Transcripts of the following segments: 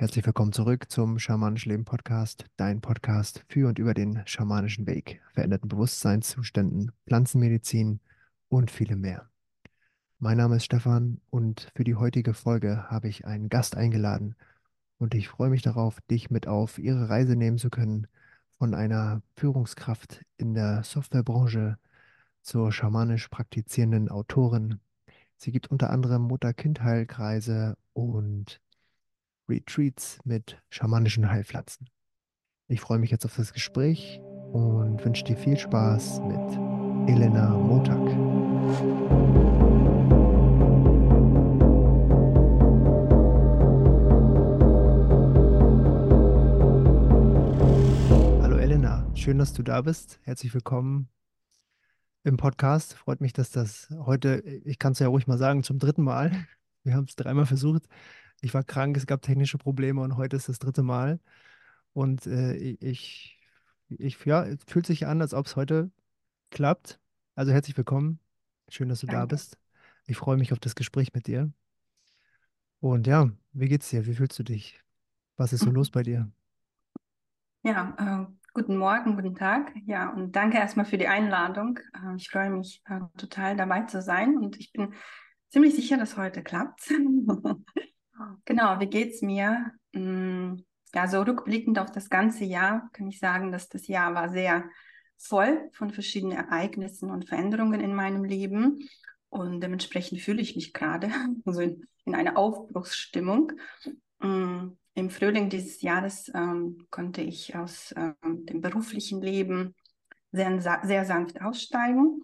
Herzlich willkommen zurück zum Schamanisch Leben Podcast, dein Podcast für und über den schamanischen Weg, veränderten Bewusstseinszuständen, Pflanzenmedizin und vielem mehr. Mein Name ist Stefan und für die heutige Folge habe ich einen Gast eingeladen und ich freue mich darauf, dich mit auf ihre Reise nehmen zu können, von einer Führungskraft in der Softwarebranche zur schamanisch praktizierenden Autorin. Sie gibt unter anderem Mutter-Kind-Heilkreise und Retreats mit schamanischen Heilpflanzen. Ich freue mich jetzt auf das Gespräch und wünsche dir viel Spaß mit Elena Montag. Hallo Elena, schön, dass du da bist. Herzlich willkommen im Podcast. Freut mich, dass das heute, ich kann es ja ruhig mal sagen, zum dritten Mal. Wir haben es dreimal versucht, ich war krank, es gab technische Probleme und heute ist das dritte Mal. Und äh, ich, ich, ja, es fühlt sich an, als ob es heute klappt. Also herzlich willkommen. Schön, dass du da Danke. bist. Ich freue mich auf das Gespräch mit dir. Und ja, wie geht's dir? Wie fühlst du dich? Was ist so los bei dir? Ja, äh, guten Morgen, guten Tag. Ja, und danke erstmal für die Einladung. Äh, ich freue mich äh, total dabei zu sein und ich bin ziemlich sicher, dass heute klappt. Genau, wie geht's mir? Mm, Ja, so rückblickend auf das ganze Jahr kann ich sagen, dass das Jahr war sehr voll von verschiedenen Ereignissen und Veränderungen in meinem Leben. Und dementsprechend fühle ich mich gerade so in, in einer Aufbruchsstimmung. Mm, Im Frühling dieses Jahres ähm, konnte ich aus ähm, dem beruflichen Leben sehr, sehr sanft aussteigen.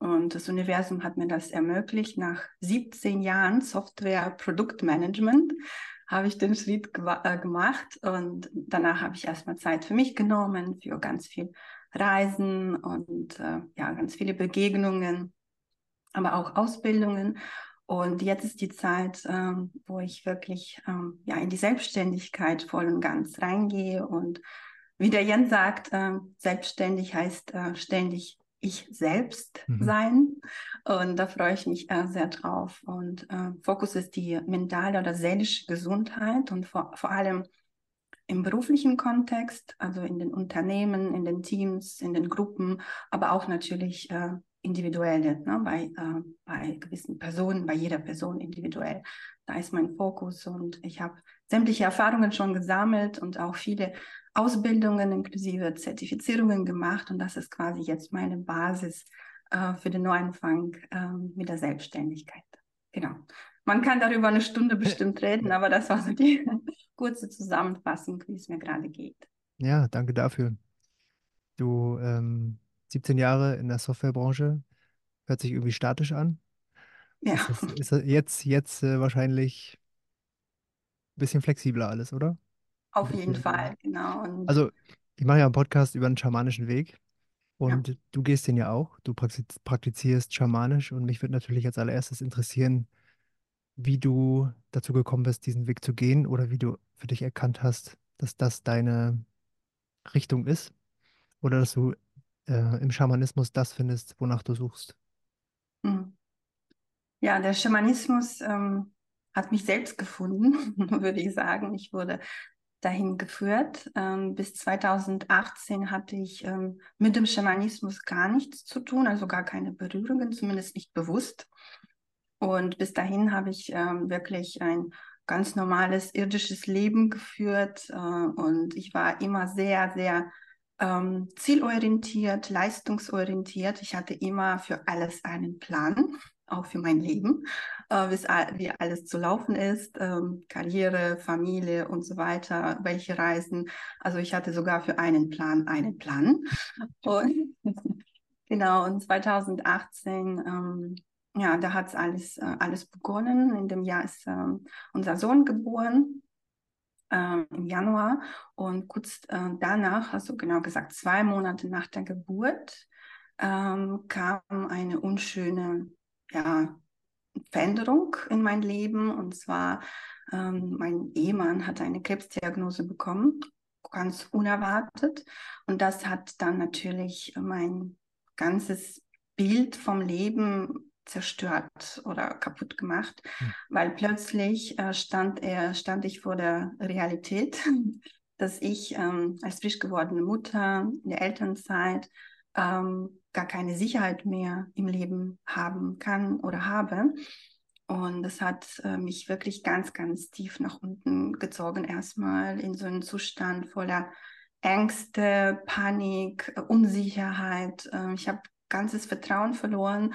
Und das Universum hat mir das ermöglicht. Nach 17 Jahren Software-Produktmanagement habe ich den Schritt äh, gemacht und danach habe ich erstmal Zeit für mich genommen, für ganz viel Reisen und äh, ja, ganz viele Begegnungen, aber auch Ausbildungen. Und jetzt ist die Zeit, ähm, wo ich wirklich ähm, ja, in die Selbstständigkeit voll und ganz reingehe. Und wie der Jens sagt, äh, selbstständig heißt äh, ständig ich selbst Mhm. sein. Und da freue ich mich äh, sehr drauf. Und äh, Fokus ist die mentale oder seelische Gesundheit und vor, vor allem im beruflichen Kontext, also in den Unternehmen, in den Teams, in den Gruppen, aber auch natürlich äh, individuelle, ne, bei, äh, bei gewissen Personen, bei jeder Person individuell. Da ist mein Fokus und ich habe sämtliche Erfahrungen schon gesammelt und auch viele Ausbildungen inklusive Zertifizierungen gemacht und das ist quasi jetzt meine Basis äh, für den Neuanfang äh, mit der Selbstständigkeit. Genau. Man kann darüber eine Stunde bestimmt reden, aber das war so die kurze Zusammenfassung, wie es mir gerade geht. Ja, danke dafür. Du, ähm, 17 Jahre in der Softwarebranche, hört sich irgendwie statisch an. Ja, Ist das, ist das jetzt, jetzt äh, wahrscheinlich ein bisschen flexibler alles, oder? Auf jeden bisschen. Fall, genau. Und Also, ich mache ja einen Podcast über den schamanischen Weg ja. und du gehst den ja auch. Du praktiz- praktizierst schamanisch und mich würde natürlich als allererstes interessieren, wie du dazu gekommen bist, diesen Weg zu gehen oder wie du für dich erkannt hast, dass das deine Richtung ist oder dass du äh, im Schamanismus das findest, wonach du suchst. Hm. Ja, der Schamanismus ähm, hat mich selbst gefunden, würde ich sagen. Ich wurde dahin geführt. Ähm, bis 2018 hatte ich ähm, mit dem Schamanismus gar nichts zu tun, also gar keine Berührungen, zumindest nicht bewusst. Und bis dahin habe ich ähm, wirklich ein ganz normales irdisches Leben geführt äh, und ich war immer sehr, sehr ähm, zielorientiert, leistungsorientiert. Ich hatte immer für alles einen Plan, auch für mein Leben, äh, wie alles zu laufen ist, ähm, Karriere, Familie und so weiter, welche Reisen. Also ich hatte sogar für einen Plan einen Plan. Und genau, und 2018 ähm, ja, da hat alles, äh, alles begonnen. In dem Jahr ist äh, unser Sohn geboren, äh, im Januar. Und kurz äh, danach, also genau gesagt zwei Monate nach der Geburt, ähm, kam eine unschöne ja, Veränderung in mein Leben. Und zwar, ähm, mein Ehemann hatte eine Krebsdiagnose bekommen, ganz unerwartet. Und das hat dann natürlich mein ganzes Bild vom Leben zerstört oder kaputt gemacht, mhm. weil plötzlich äh, stand, er, stand ich vor der Realität, dass ich ähm, als frisch gewordene Mutter in der Elternzeit ähm, gar keine Sicherheit mehr im Leben haben kann oder habe. Und das hat äh, mich wirklich ganz, ganz tief nach unten gezogen, erstmal in so einen Zustand voller Ängste, Panik, Unsicherheit. Äh, ich habe ganzes Vertrauen verloren.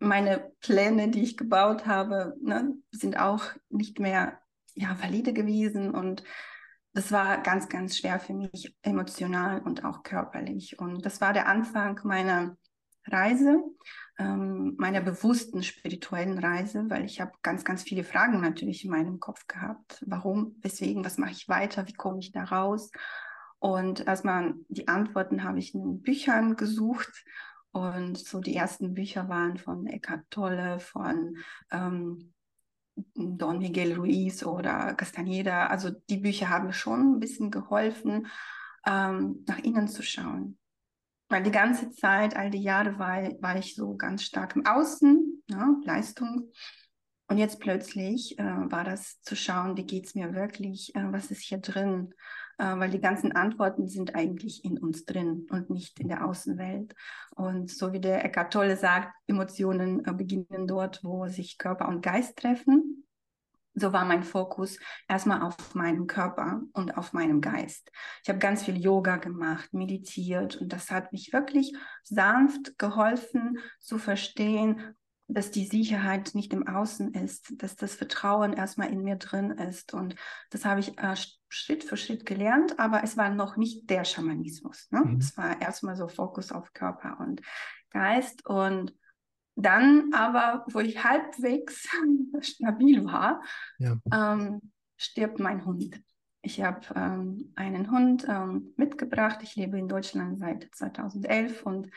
Meine Pläne, die ich gebaut habe, ne, sind auch nicht mehr ja, valide gewesen. Und das war ganz, ganz schwer für mich, emotional und auch körperlich. Und das war der Anfang meiner Reise, ähm, meiner bewussten spirituellen Reise, weil ich habe ganz, ganz viele Fragen natürlich in meinem Kopf gehabt. Warum, weswegen, was mache ich weiter, wie komme ich da raus? Und erstmal die Antworten habe ich in Büchern gesucht. Und so die ersten Bücher waren von Eckhart Tolle, von ähm, Don Miguel Ruiz oder Castaneda. Also die Bücher haben schon ein bisschen geholfen, ähm, nach innen zu schauen. Weil die ganze Zeit, all die Jahre war, war ich so ganz stark im Außen, ja, ne, Leistung. Und jetzt plötzlich äh, war das zu schauen, wie geht es mir wirklich, äh, was ist hier drin, weil die ganzen Antworten sind eigentlich in uns drin und nicht in der Außenwelt. Und so wie der Eckart Tolle sagt, Emotionen äh, beginnen dort, wo sich Körper und Geist treffen. So war mein Fokus erstmal auf meinem Körper und auf meinem Geist. Ich habe ganz viel Yoga gemacht, meditiert und das hat mich wirklich sanft geholfen zu verstehen, dass die Sicherheit nicht im Außen ist, dass das Vertrauen erstmal in mir drin ist. Und das habe ich äh, Schritt für Schritt gelernt, aber es war noch nicht der Schamanismus. Ne? Mhm. Es war erstmal so Fokus auf Körper und Geist. Und dann aber, wo ich halbwegs stabil war, ja. ähm, stirbt mein Hund. Ich habe ähm, einen Hund ähm, mitgebracht. Ich lebe in Deutschland seit 2011 und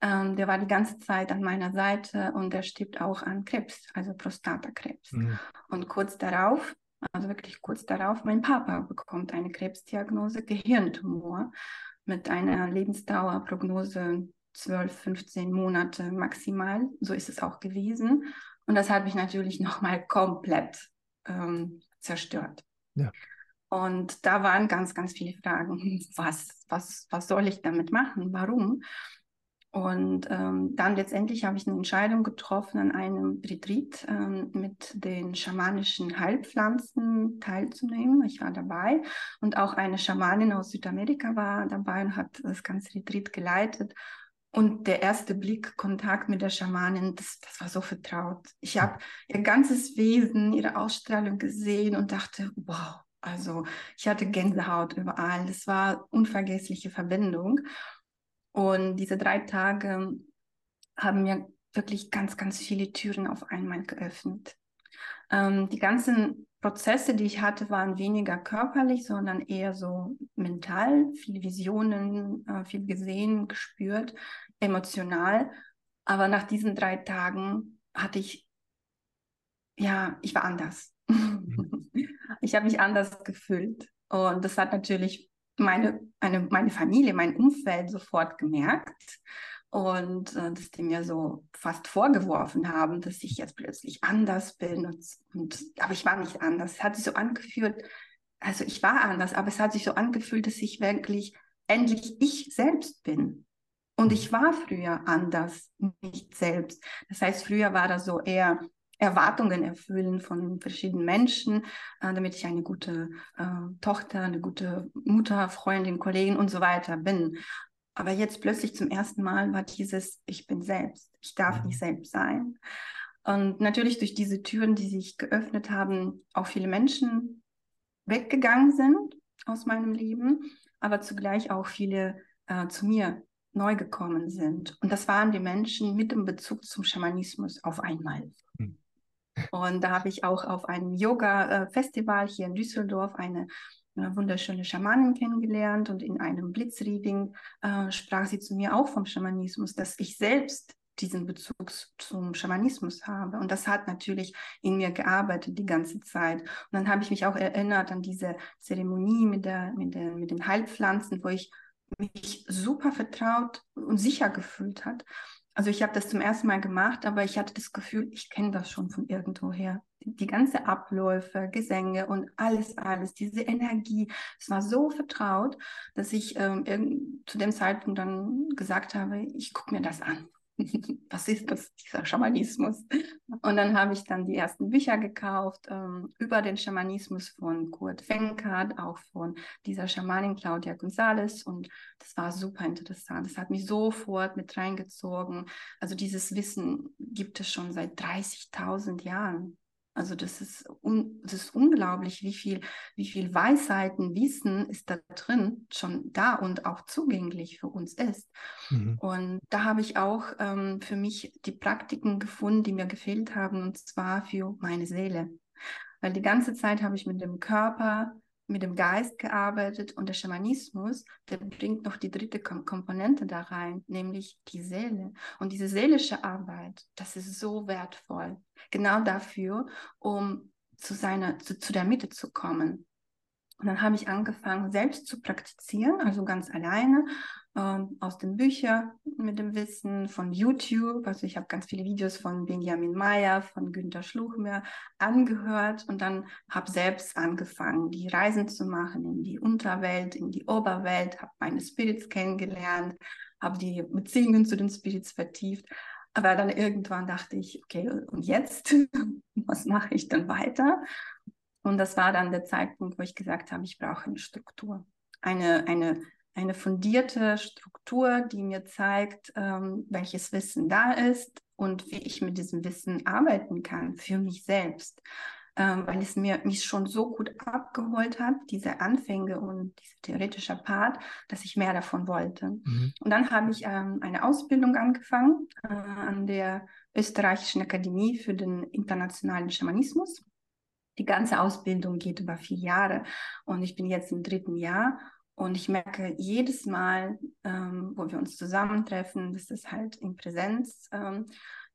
ähm, der war die ganze Zeit an meiner Seite und der stirbt auch an Krebs, also Prostatakrebs. Mhm. Und kurz darauf, also wirklich kurz darauf, mein Papa bekommt eine Krebsdiagnose, Gehirntumor mit einer Lebensdauerprognose 12, 15 Monate maximal. So ist es auch gewesen. Und das hat mich natürlich nochmal komplett ähm, zerstört. Ja. Und da waren ganz, ganz viele Fragen. Was, was, was soll ich damit machen? Warum? Und ähm, dann letztendlich habe ich eine Entscheidung getroffen, an einem Retreat ähm, mit den schamanischen Heilpflanzen teilzunehmen. Ich war dabei und auch eine Schamanin aus Südamerika war dabei und hat das ganze Retreat geleitet. Und der erste Blick, Kontakt mit der Schamanin, das, das war so vertraut. Ich habe ihr ganzes Wesen, ihre Ausstrahlung gesehen und dachte, wow, also ich hatte Gänsehaut überall. Das war unvergessliche Verbindung. Und diese drei Tage haben mir wirklich ganz, ganz viele Türen auf einmal geöffnet. Ähm, die ganzen Prozesse, die ich hatte, waren weniger körperlich, sondern eher so mental, viele Visionen, äh, viel gesehen, gespürt, emotional. Aber nach diesen drei Tagen hatte ich, ja, ich war anders. ich habe mich anders gefühlt. Und das hat natürlich meine, eine, meine Familie, mein Umfeld sofort gemerkt und äh, dass die mir so fast vorgeworfen haben, dass ich jetzt plötzlich anders bin. Und, und, aber ich war nicht anders. Es hat sich so angefühlt, also ich war anders, aber es hat sich so angefühlt, dass ich wirklich endlich ich selbst bin. Und ich war früher anders, nicht selbst. Das heißt, früher war das so eher Erwartungen erfüllen von verschiedenen Menschen, äh, damit ich eine gute äh, Tochter, eine gute Mutter, Freundin, Kollegin und so weiter bin. Aber jetzt plötzlich zum ersten Mal war dieses, ich bin selbst, ich darf nicht mhm. selbst sein. Und natürlich durch diese Türen, die sich geöffnet haben, auch viele Menschen weggegangen sind aus meinem Leben, aber zugleich auch viele äh, zu mir neu gekommen sind. Und das waren die Menschen mit dem Bezug zum Schamanismus auf einmal. Mhm. Und da habe ich auch auf einem Yoga-Festival hier in Düsseldorf eine eine wunderschöne Schamanin kennengelernt und in einem Blitzreading äh, sprach sie zu mir auch vom Schamanismus, dass ich selbst diesen Bezug zum Schamanismus habe. Und das hat natürlich in mir gearbeitet die ganze Zeit. Und dann habe ich mich auch erinnert an diese Zeremonie mit, der, mit, der, mit den Heilpflanzen, wo ich mich super vertraut und sicher gefühlt hat. Also ich habe das zum ersten Mal gemacht, aber ich hatte das Gefühl, ich kenne das schon von irgendwoher. Die, ganze Abläufe, Gesänge und alles, alles, diese Energie, es war so vertraut, dass ich ähm, zu dem Zeitpunkt dann gesagt habe, ich gucke mir das an. was ist das, dieser Schamanismus? Und dann habe ich dann die ersten Bücher gekauft ähm, über den Schamanismus von Kurt Fenkert, auch von dieser Schamanin Claudia González. Und das war super interessant. Das hat mich sofort mit reingezogen. Also dieses Wissen gibt es schon seit 30.000 Jahren. Also das ist, un, das ist unglaublich, wie viel, wie viel Weisheiten, Wissen ist da drin, schon da und auch zugänglich für uns ist. Mhm. Und da habe ich auch ähm, für mich die Praktiken gefunden, die mir gefehlt haben, und zwar für meine Seele. Weil die ganze Zeit habe ich mit dem Körper mit dem Geist gearbeitet und der Schamanismus, der bringt noch die dritte Kom Komponente da rein, nämlich die Seele. Und diese seelische Arbeit, das ist so wertvoll. Genau dafür, um zu seiner, zu, zu der Mitte zu kommen. Und dann habe ich angefangen, selbst zu praktizieren, also ganz alleine, ähm, aus den Büchern mit dem Wissen, von YouTube. Also ich habe ganz viele Videos von Benjamin Meyer, von Günter Schluch mir angehört und dann habe selbst angefangen, die Reisen zu machen in die Unterwelt, in die Oberwelt, habe meine Spirits kennengelernt, habe die Beziehungen zu den Spirits vertieft. Aber dann irgendwann dachte ich, okay, und jetzt? Was mache ich dann weiter? Und das war dann der Zeitpunkt, wo ich gesagt habe, ich brauche eine Struktur. Eine, eine, eine fundierte Struktur, die mir zeigt, ähm, welches Wissen da ist und wie ich mit diesem Wissen arbeiten kann für mich selbst. Ähm, weil es mir mich schon so gut abgeholt hat, diese Anfänge und dieser theoretische Part, dass ich mehr davon wollte. Mhm. Und dann habe ich ähm, eine Ausbildung angefangen äh, an der Österreichischen Akademie für den internationalen Schamanismus. Die ganze Ausbildung geht über vier Jahre und ich bin jetzt im dritten Jahr und ich merke jedes Mal, ähm, wo wir uns zusammentreffen, das ist halt in Präsenz, ähm,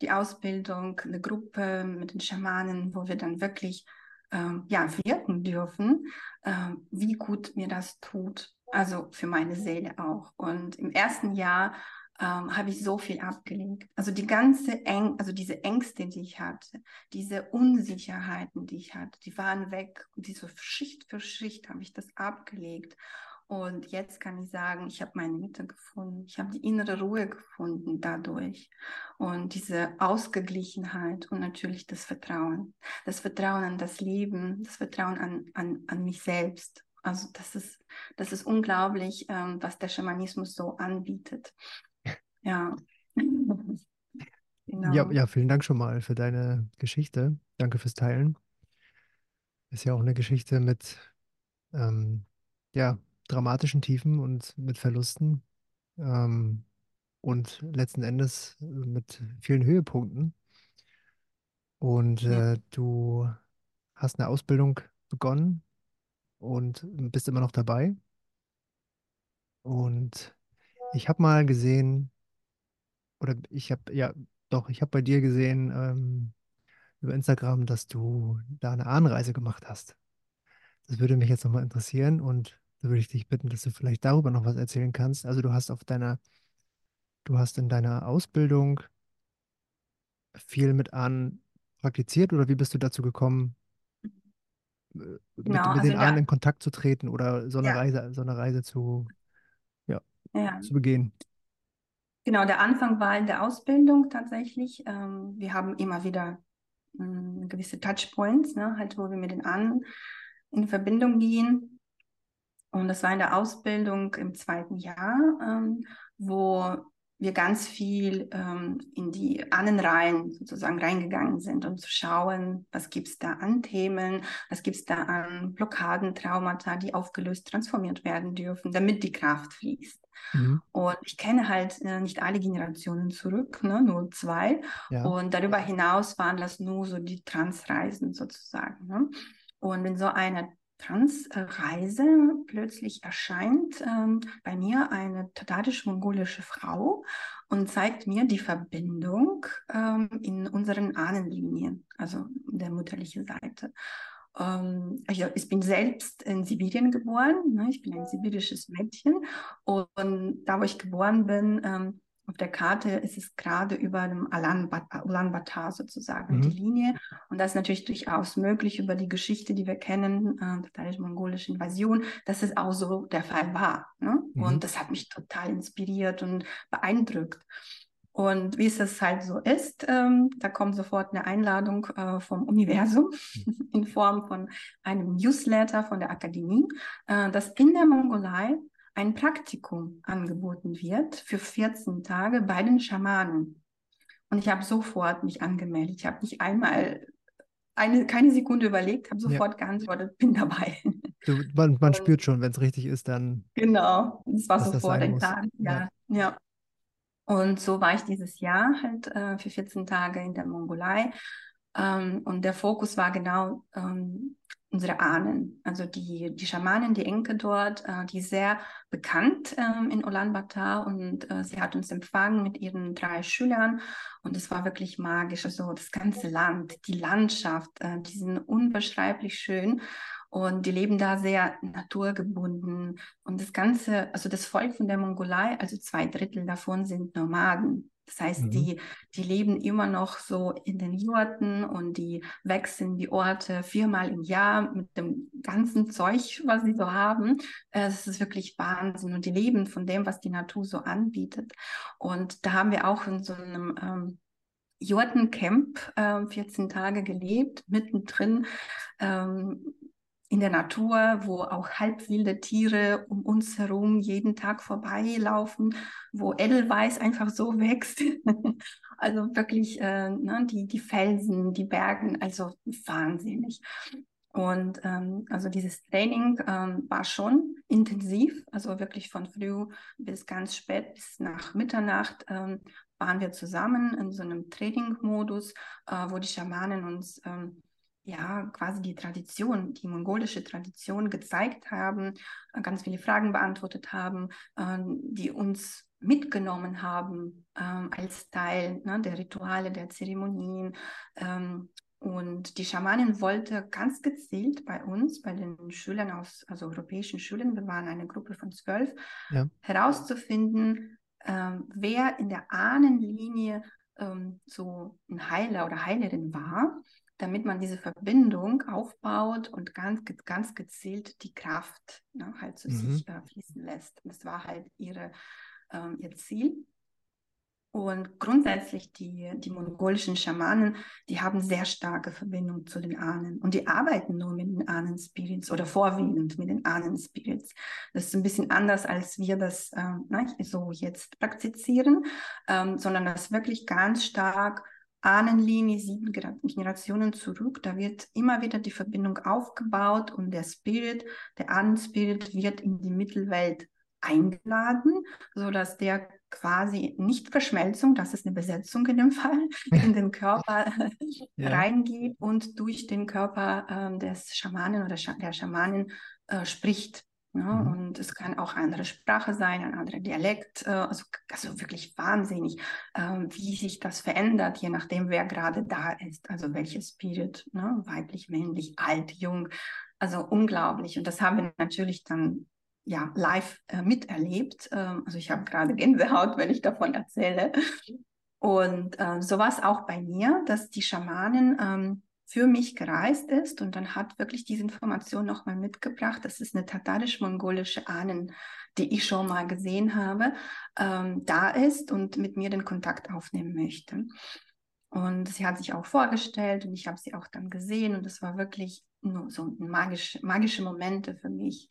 die Ausbildung, eine Gruppe mit den Schamanen, wo wir dann wirklich ähm, ja, wirken dürfen, ähm, wie gut mir das tut. Also für meine Seele auch. Und im ersten Jahr ähm, habe ich so viel abgelegt. Also die ganze Eng, also diese Ängste, die ich hatte, diese Unsicherheiten, die ich hatte, die waren weg. Und diese Schicht für Schicht habe ich das abgelegt. Und jetzt kann ich sagen, ich habe meine Mitte gefunden. Ich habe die innere Ruhe gefunden dadurch. Und diese Ausgeglichenheit und natürlich das Vertrauen. Das Vertrauen an das Leben, das Vertrauen an, an, an mich selbst. Also das ist, das ist unglaublich, ähm, was der Schamanismus so anbietet. Ja. genau. ja. Ja, vielen Dank schon mal für deine Geschichte. Danke fürs Teilen. Ist ja auch eine Geschichte mit ähm, ja, dramatischen Tiefen und mit Verlusten ähm, und letzten Endes äh, mit vielen Höhepunkten. Und Ja. äh, du hast eine Ausbildung begonnen und bist immer noch dabei. Und ich habe mal gesehen, oder ich habe, ja, doch, ich habe bei dir gesehen ähm, über Instagram, dass du da eine Ahnenreise gemacht hast. Das würde mich jetzt nochmal interessieren und da würde ich dich bitten, dass du vielleicht darüber noch was erzählen kannst. Also du hast auf deiner, du hast in deiner Ausbildung viel mit Ahnen praktiziert oder wie bist du dazu gekommen, äh, mit, Genau, mit also den Ahnen in Kontakt zu treten oder so eine ja, Reise, so eine Reise zu, ja, ja. zu begehen? Genau, der Anfang war in der Ausbildung tatsächlich. Ähm, wir haben immer wieder ähm, gewisse Touchpoints, ne, halt, wo wir mit den anderen in Verbindung gehen. Und das war in der Ausbildung im zweiten Jahr, ähm, wo wir ganz viel ähm, in die Ahnenreihen sozusagen reingegangen sind, um zu schauen, was gibt es da an Themen, was gibt es da an Blockaden, Traumata, die aufgelöst, transformiert werden dürfen, damit die Kraft fließt. Mhm. Und ich kenne halt äh, nicht alle Generationen zurück, ne, nur zwei. Ja. Und darüber hinaus waren das nur so die Transreisen sozusagen. Ne? Und in so einer Transreise plötzlich erscheint ähm, bei mir eine tatarisch-mongolische Frau und zeigt mir die Verbindung ähm, in unseren Ahnenlinien, also der mütterlichen Seite. Ähm, ich, ich, bin selbst in Sibirien geboren, ne? ich bin ein sibirisches Mädchen und da, wo ich geboren bin, ähm, auf der Karte ist es gerade über dem Ulaanbaatar sozusagen, mhm. die Linie. Und das ist natürlich durchaus möglich über die Geschichte, die wir kennen, äh, tatarisch-mongolische Invasion, dass es auch so der Fall war. Ne? Mhm. Und das hat mich total inspiriert und beeindruckt. Und wie es das halt so ist, ähm, da kommt sofort eine Einladung äh, vom Universum in Form von einem Newsletter von der Akademie, äh, dass in der Mongolei ein Praktikum angeboten wird für 14 Tage bei den Schamanen. Und ich habe sofort mich angemeldet. Ich habe nicht einmal eine, keine Sekunde überlegt, habe sofort ja. geantwortet, bin dabei. Du, man, man spürt schon, wenn es richtig ist, dann. Genau, es war sofort ein Tag. Ja, ja, ja. Und so war ich dieses Jahr halt äh, für 14 Tage in der Mongolei. Ähm, und der Fokus war genau ähm, unsere Ahnen, also die, die Schamanen, die Enke dort, äh, die sehr bekannt ähm, in Ulaanbaatar und äh, sie hat uns empfangen mit ihren drei Schülern und es war wirklich magisch, also das ganze Land, die Landschaft, äh, die sind unbeschreiblich schön und die leben da sehr naturgebunden und das ganze, also das Volk von der Mongolei, also zwei Drittel davon sind Nomaden. Das heißt, mhm. die, die leben immer noch so in den Jurten und die wechseln die Orte viermal im Jahr mit dem ganzen Zeug, was sie so haben. Es ist wirklich Wahnsinn und die leben von dem, was die Natur so anbietet. Und da haben wir auch in so einem ähm, Jurtencamp äh, 14 Tage gelebt, mittendrin. Ähm, in der Natur, wo auch halbwilde Tiere um uns herum jeden Tag vorbeilaufen, wo Edelweiß einfach so wächst. also wirklich äh, ne, die, die Felsen, die Bergen, also wahnsinnig. Und ähm, also dieses Training ähm, war schon intensiv, also wirklich von früh bis ganz spät, bis nach Mitternacht ähm, waren wir zusammen in so einem Training-Modus, äh, wo die Schamanen uns ähm, ja, quasi die Tradition, die mongolische Tradition gezeigt haben, äh, ganz viele Fragen beantwortet haben, ähm, die uns mitgenommen haben ähm, als Teil ne, der Rituale, der Zeremonien. Ähm, und die Schamanin wollte ganz gezielt bei uns, bei den Schülern aus, also europäischen Schülern, wir waren eine Gruppe von zwölf, ja. herauszufinden, wer in der Ahnenlinie so ein Heiler oder Heilerin war damit man diese Verbindung aufbaut und ganz, ganz gezielt die Kraft ne, halt zu mhm. sich äh, fließen lässt. das war halt ihre, ähm, ihr Ziel. Und grundsätzlich die, die mongolischen Schamanen, die haben sehr starke Verbindung zu den Ahnen und die arbeiten nur mit den Ahnen-Spirits oder vorwiegend mit den Ahnen-Spirits. Das ist ein bisschen anders, als wir das äh, so jetzt praktizieren, ähm, sondern das wirklich ganz stark Ahnenlinie sieben Generationen zurück. Da wird immer wieder die Verbindung aufgebaut und der Spirit, der Ahnenspirit wird in die Mittelwelt eingeladen, sodass der quasi nicht Verschmelzung, das ist eine Besetzung in dem Fall, in den Körper ja. reingeht und durch den Körper äh, des Schamanen oder der Schamanin äh, spricht. Ne? mhm. Und es kann auch eine andere Sprache sein, ein anderer Dialekt. Äh, also, also wirklich wahnsinnig, äh, wie sich das verändert, je nachdem, wer gerade da ist. Also welches Spirit, ne? weiblich, männlich, alt, jung. Also unglaublich. Und das haben wir natürlich dann ja live äh, miterlebt. Ähm, also ich habe gerade Gänsehaut, wenn ich davon erzähle. Und äh, so war es auch bei mir, dass die Schamanen ähm, für mich gereist ist und dann hat wirklich diese Information nochmal mitgebracht. Das ist eine tatarisch-mongolische Ahnen, die ich schon mal gesehen habe, ähm, da ist und mit mir den Kontakt aufnehmen möchte. Und sie hat sich auch vorgestellt und ich habe sie auch dann gesehen und es war wirklich nur so magisch, magische Momente für mich.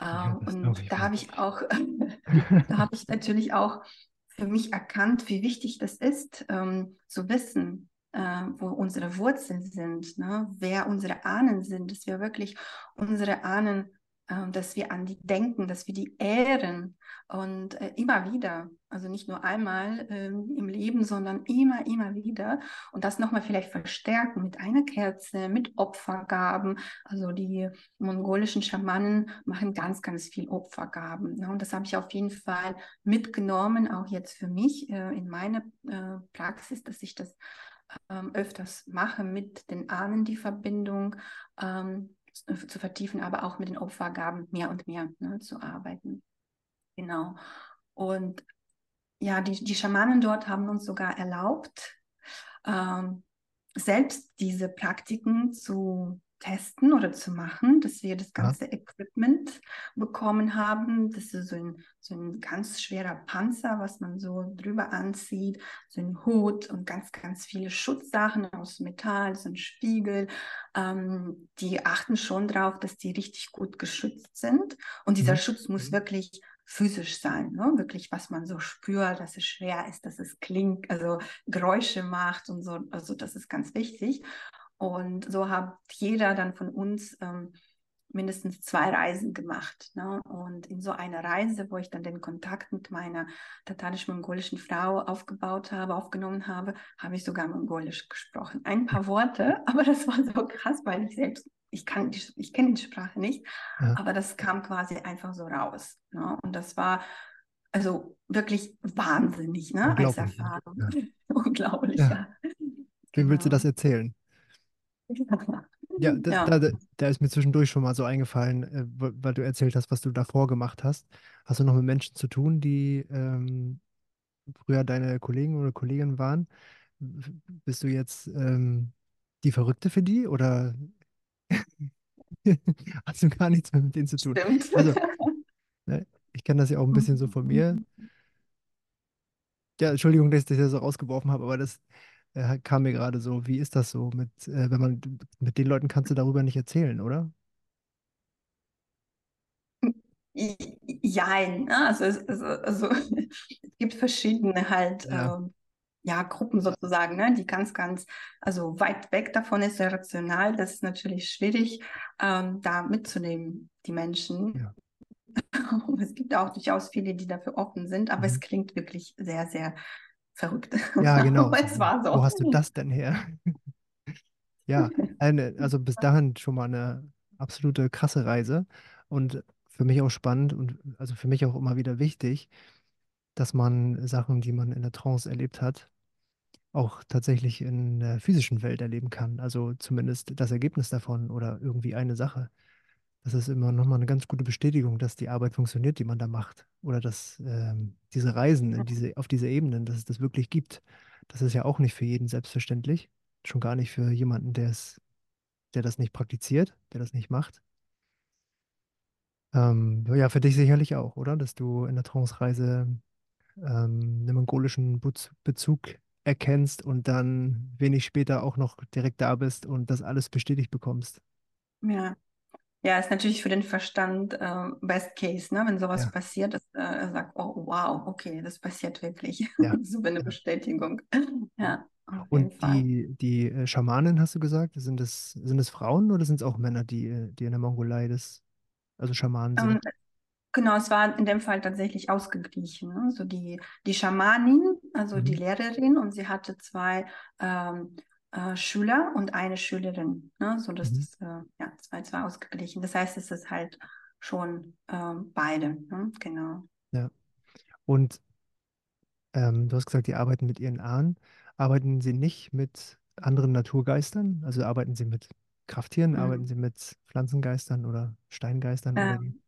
Ja, ähm, und da habe ich auch, da habe ich natürlich auch für mich erkannt, wie wichtig das ist, ähm, zu wissen, äh, wo unsere Wurzeln sind, ne? wer unsere Ahnen sind, dass wir wirklich unsere Ahnen, äh, dass wir an die denken, dass wir die ehren und äh, immer wieder, also nicht nur einmal ähm, im Leben, sondern immer, immer wieder und das nochmal vielleicht verstärken mit einer Kerze, mit Opfergaben. Also die mongolischen Schamanen machen ganz, ganz viel Opfergaben ne? und das habe ich auf jeden Fall mitgenommen, auch jetzt für mich äh, in meiner äh, Praxis, dass ich das ähm, öfters mache, mit den Ahnen die Verbindung ähm, zu vertiefen, aber auch mit den Opfergaben mehr und mehr ne, zu arbeiten. Genau. Und ja, die, die Schamanen dort haben uns sogar erlaubt, ähm, selbst diese Praktiken zu testen oder zu machen, dass wir das ganze ja. Equipment bekommen haben. Das ist so ein, so ein ganz schwerer Panzer, was man so drüber anzieht, so ein Hut und ganz, ganz viele Schutzsachen aus Metall, so ein Spiegel. Ähm, die achten schon darauf, dass die richtig gut geschützt sind. Und dieser mhm. Schutz muss mhm. wirklich physisch sein, ne? wirklich, was man so spürt, dass es schwer ist, dass es klingt, also Geräusche macht und so, also das ist ganz wichtig. Und so hat jeder dann von uns ähm, mindestens zwei Reisen gemacht. Ne? Und in so einer Reise, wo ich dann den Kontakt mit meiner tatarisch-mongolischen Frau aufgebaut habe, aufgenommen habe, habe ich sogar Mongolisch gesprochen. Ein paar Worte, aber das war so krass, weil ich selbst ich kann, ich kenne die Sprache nicht, ja. aber das kam quasi einfach so raus. Ne? Und das war also wirklich wahnsinnig, ne? Als Erfahrung. Ja. Unglaublich, ja. ja. Wem willst du das genau. erzählen? Ja, da, da, da, ist mir zwischendurch schon mal so eingefallen, äh, weil du erzählt hast, was du davor gemacht hast. Hast du noch mit Menschen zu tun, die ähm, früher deine Kollegen oder Kolleginnen waren? Bist du jetzt ähm, die Verrückte für die oder Hast du gar nichts mehr mit denen zu tun. Stimmt. Also, ne, ich kenne das ja auch ein bisschen so von mir. Ja, Entschuldigung, dass ich das ja so rausgeworfen habe, aber das äh, kam mir gerade so. Wie ist das so mit, äh, wenn man mit den Leuten kannst du darüber nicht erzählen, oder? Jein, ne? also, es, also, also es gibt verschiedene halt ja. ähm, ja, Gruppen sozusagen, ne, die ganz, ganz, also weit weg davon ist, sehr rational. Das ist natürlich schwierig, ähm, da mitzunehmen, die Menschen. Ja. es gibt auch durchaus viele, die dafür offen sind, aber mhm. es klingt wirklich sehr, sehr verrückt. Ja, genau. es war so. Wo hast du das denn her? ja, eine, also bis dahin schon mal eine absolute krasse Reise und für mich auch spannend und also für mich auch immer wieder wichtig, dass man Sachen, die man in der Trance erlebt hat, auch tatsächlich in der physischen Welt erleben kann. Also zumindest das Ergebnis davon oder irgendwie eine Sache. Das ist immer nochmal eine ganz gute Bestätigung, dass die Arbeit funktioniert, die man da macht. Oder dass ähm, diese Reisen diese, auf diese Ebenen, dass es das wirklich gibt. Das ist ja auch nicht für jeden selbstverständlich. Schon gar nicht für jemanden, der es, der das nicht praktiziert, der das nicht macht. Ähm, ja, für dich sicherlich auch, oder? Dass du in der Trance-Reise ähm, einen mongolischen Bezug erkennst und dann wenig später auch noch direkt da bist und das alles bestätigt bekommst. Ja. Ja, ist natürlich für den Verstand äh, Best Case, ne? wenn sowas ja. passiert, dass äh, er sagt, oh wow, okay, das passiert wirklich. Ja. Super eine ja. Bestätigung. ja. Und die, die äh, Schamanen, hast du gesagt, sind es, sind es Frauen oder sind es auch Männer, die, äh, die in der Mongolei das, also Schamanen sind? Um, ähm, Genau, es war in dem Fall tatsächlich ausgeglichen. Ne? Also die, die Schamanin, also mhm. die Lehrerin, und sie hatte zwei ähm, äh, Schüler und eine Schülerin. Ne? So dass mhm. das äh, ja, zwei, zwei ausgeglichen. Das heißt, es ist halt schon äh, beide. Ne? Genau. Ja. Und ähm, du hast gesagt, die arbeiten mit ihren Ahnen. Arbeiten sie nicht mit anderen Naturgeistern? Also arbeiten sie mit Krafttieren, mhm. arbeiten sie mit Pflanzengeistern oder Steingeistern? Oder wie?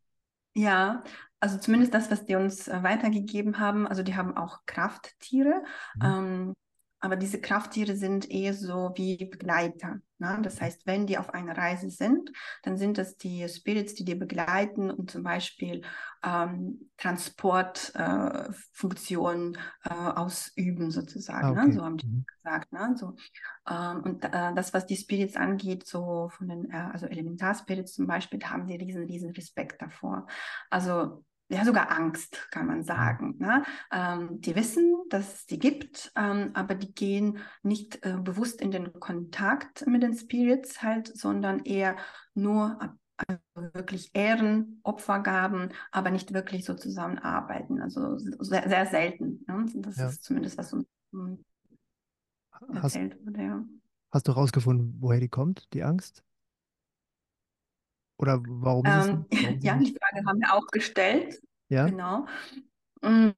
Ja, also zumindest das, was die uns äh, weitergegeben haben. Also die haben auch Krafttiere. Mhm. Ähm, aber diese Krafttiere sind eher so wie Begleiter. Ne? Das heißt, wenn die auf einer Reise sind, dann sind das die Spirits, die dir begleiten und zum Beispiel ähm, Transportfunktionen äh, äh, ausüben, sozusagen. Ah, ne? okay. ne? So haben die mhm. gesagt. Ne? So, ähm, und äh, das, was die Spirits angeht, so von den, äh, also Elementarspirits zum Beispiel, da haben sie riesen, riesen Respekt davor. Also ja sogar Angst, kann man sagen. Ne? Ähm, die wissen, dass es die gibt, ähm, aber die gehen nicht äh, bewusst in den Kontakt mit den Spirits halt, sondern eher nur also wirklich Ehren, Opfergaben, aber nicht wirklich so zusammenarbeiten. Also sehr, sehr selten. Ne? Das ja. ist zumindest, was uns hm, erzählt hast, wurde. Ja. Hast du herausgefunden, woher die kommt, die Angst? Oder warum ist ähm, es? Warum ja, die Frage haben wir auch gestellt. Ja. Genau. Mm,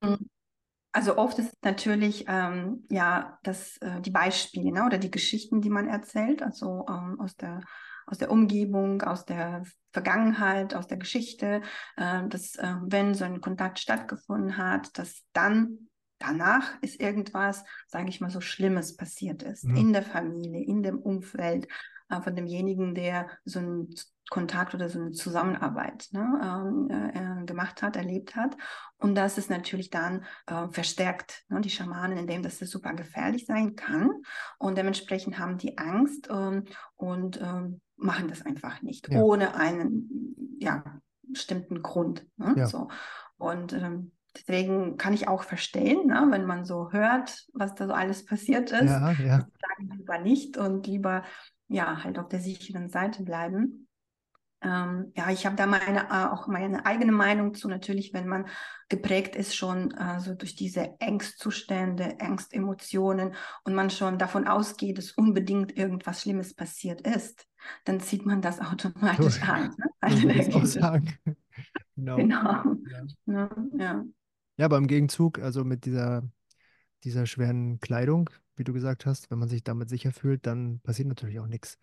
also oft ist es natürlich ähm, ja das, äh, die Beispiele ne, oder die Geschichten, die man erzählt, also ähm, aus der aus der Umgebung, aus der Vergangenheit, aus der Geschichte, äh, dass äh, wenn so ein Kontakt stattgefunden hat, dass dann danach ist irgendwas, sage ich mal, so Schlimmes passiert ist Mhm. in der Familie, in dem Umfeld äh, von demjenigen, der so einen Kontakt oder so eine Zusammenarbeit ne, ähm, äh, äh, gemacht hat, erlebt hat. Und das ist natürlich dann äh, verstärkt, ne, die Schamanen, indem das super gefährlich sein kann. Und dementsprechend haben die Angst ähm, und ähm, machen das einfach nicht, Ja. ohne einen ja, bestimmten Grund. Ne, Ja. so. Und ähm, deswegen kann ich auch verstehen, ne, wenn man so hört, was da so alles passiert ist, Ja, ja. sagen lieber nicht und lieber ja halt auf der sicheren Seite bleiben. Ähm, ja, ich habe da meine, äh, auch meine eigene Meinung zu. Natürlich, wenn man geprägt ist schon äh, so durch diese Angstzustände, Angstemotionen und man schon davon ausgeht, dass unbedingt irgendwas Schlimmes passiert ist, dann zieht man das automatisch So- an. Ne? So Also. Genau. Genau. Ja. Ne? Ja. Ja, aber im Gegenzug, also mit dieser, dieser schweren Kleidung, wie du gesagt hast, wenn man sich damit sicher fühlt, dann passiert natürlich auch nichts.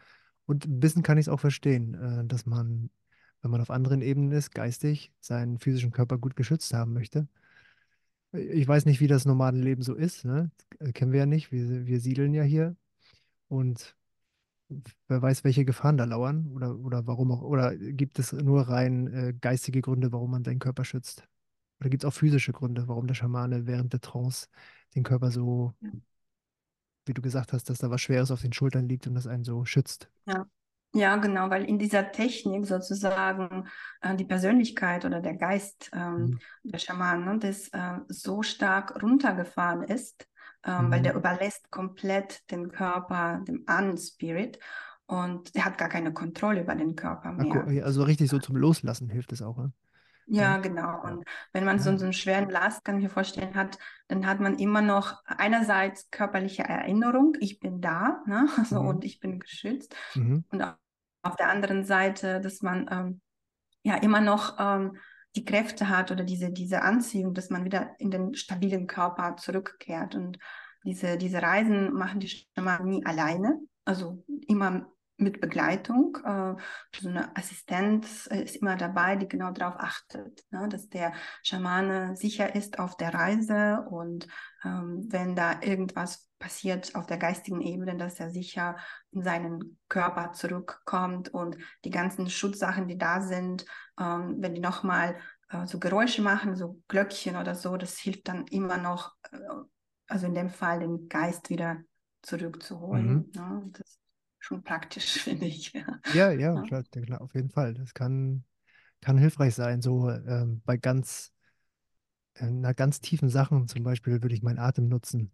Und ein bisschen kann ich es auch verstehen, äh, dass man, wenn man auf anderen Ebenen ist, geistig, seinen physischen Körper gut geschützt haben möchte. Ich weiß nicht, wie das Nomadenleben so ist, ne? Das kennen wir ja nicht. Wir, wir siedeln ja hier. Und wer weiß, welche Gefahren da lauern oder, oder warum auch, oder gibt es nur rein äh, geistige Gründe, warum man seinen Körper schützt? Oder gibt es auch physische Gründe, warum der Schamane während der Trance den Körper so. Wie du gesagt hast, dass da was Schweres auf den Schultern liegt und das einen so schützt? Ja, genau, weil in dieser Technik sozusagen äh, die Persönlichkeit oder der Geist ähm, Mhm. der Schamanen ne, das äh, so stark runtergefahren ist, weil Mhm. der überlässt komplett den Körper dem Ahnen-Spirit und der hat gar keine Kontrolle über den Körper mehr. Also richtig so zum Loslassen hilft es auch. Ne? Ja, genau. Und wenn man so, so einen schweren Last, kann ich mir vorstellen, hat, dann hat man immer noch einerseits körperliche Erinnerung, ich bin da, ne? Also, Mhm. und ich bin geschützt. Mhm. Und au- auf der anderen Seite, dass man ähm, ja immer noch ähm, die Kräfte hat oder diese, diese Anziehung, dass man wieder in den stabilen Körper zurückkehrt. Und diese, diese Reisen machen die Schamanen nie alleine, also immer mit Begleitung. Äh, so eine Assistenz äh, ist immer dabei, die genau darauf achtet, ne, dass der Schamane sicher ist auf der Reise und ähm, wenn da irgendwas passiert auf der geistigen Ebene, dass er sicher in seinen Körper zurückkommt und die ganzen Schutzsachen, die da sind, ähm, wenn die nochmal äh, so Geräusche machen, so Glöckchen oder so, das hilft dann immer noch, also in dem Fall den Geist wieder zurückzuholen. Ne? Das schon praktisch, finde ich. Ja. Ja, ja, Ja. klar, ja, klar, auf jeden Fall. Das kann, kann hilfreich sein. So ähm, bei ganz, äh, na, ganz tiefen Sachen zum Beispiel würde ich meinen Atem nutzen.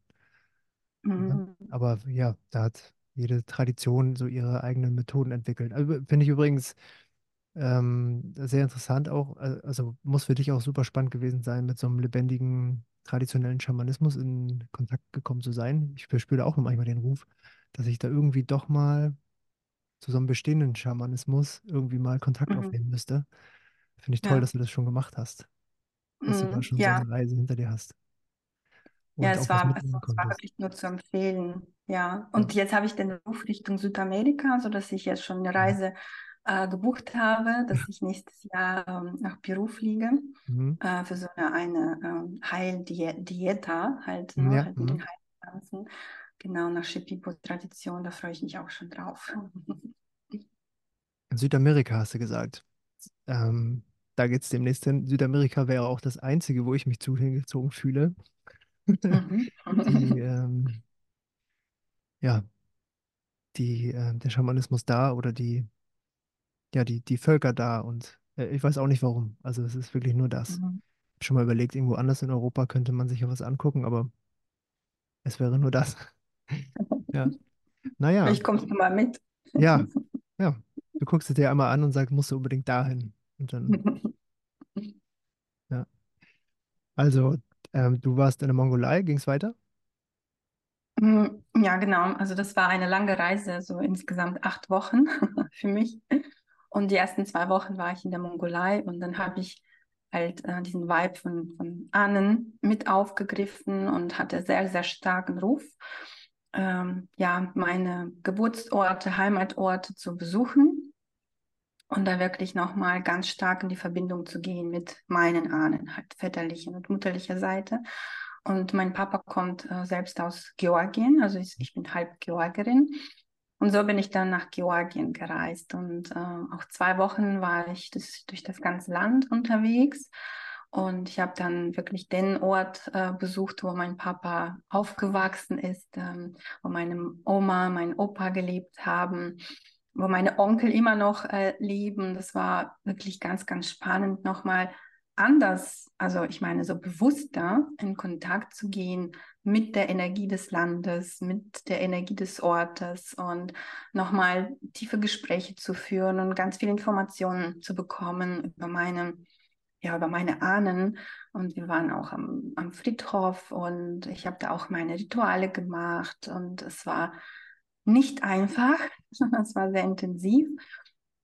Ja. Mhm. Aber ja, da hat jede Tradition so ihre eigenen Methoden entwickelt. Also, finde ich übrigens ähm, sehr interessant auch. äh, Also muss für dich auch super spannend gewesen sein, mit so einem lebendigen, traditionellen Schamanismus in Kontakt gekommen zu sein. Ich verspüre auch manchmal den Ruf, dass ich da irgendwie doch mal zu so einem bestehenden Schamanismus irgendwie mal Kontakt Mhm. aufnehmen müsste. Finde ich toll, Ja. dass du das schon gemacht hast, dass du da Mhm. schon so Ja. eine Reise hinter dir hast Ja, und es auch was war, es, es war wirklich nur zu empfehlen. Ja, Ja. und jetzt habe ich den Ruf Richtung Südamerika, sodass ich jetzt schon eine Mhm. Reise äh, gebucht habe, dass ich nächstes Jahr ähm, nach Peru fliege Mhm. äh, für so eine, eine ähm, Heildieta, halt, Ja, ne, halt mit den mhm. Heilpflanzen. Genau, nach Shipibo-Tradition, da freue ich mich auch schon drauf. In Südamerika hast du gesagt. Ähm, da geht es demnächst hin. Südamerika wäre auch das Einzige, wo ich mich zu hingezogen fühle. Mhm. Die, ähm, ja, die, äh, der Schamanismus da oder die, ja, die, die Völker da und äh, ich weiß auch nicht warum. Also es ist wirklich nur das. Mhm. Ich habe schon mal überlegt, irgendwo anders in Europa könnte man sich ja was angucken, aber es wäre nur das. Ja, naja, Vielleicht kommst du mal mit. ja, ja. Du guckst es dir einmal an und sagst, musst du unbedingt dahin. Und dann, ja. Also, ähm, du warst in der Mongolei, ging es weiter? Mm, Ja, genau. Also das war eine lange Reise, so insgesamt acht Wochen für mich. Und die ersten zwei Wochen war ich in der Mongolei und dann habe ich halt äh, diesen Vibe von, von Ahnen mit aufgegriffen und hatte sehr, sehr starken Ruf, ähm, ja, meine Geburtsorte, Heimatorte zu besuchen und da wirklich nochmal ganz stark in die Verbindung zu gehen mit meinen Ahnen, halt väterlichen und mutterlicher Seite. und mein Papa kommt äh, selbst aus Georgien, also ich, ich, bin halb Georgierin. Und so bin ich dann nach Georgien gereist und äh, auch zwei Wochen war ich das, durch das ganze Land unterwegs. Und ich habe dann wirklich den Ort äh, besucht, wo mein Papa aufgewachsen ist, ähm, wo meine Oma, mein Opa gelebt haben, wo meine Onkel immer noch äh, leben. Das war wirklich ganz, ganz spannend, nochmal anders, also ich meine so bewusster in Kontakt zu gehen mit der Energie des Landes, mit der Energie des Ortes und nochmal tiefe Gespräche zu führen und ganz viele Informationen zu bekommen über meine ja, über meine Ahnen. Und wir waren auch am, am Friedhof und ich habe da auch meine Rituale gemacht. Und es war nicht einfach, es war sehr intensiv.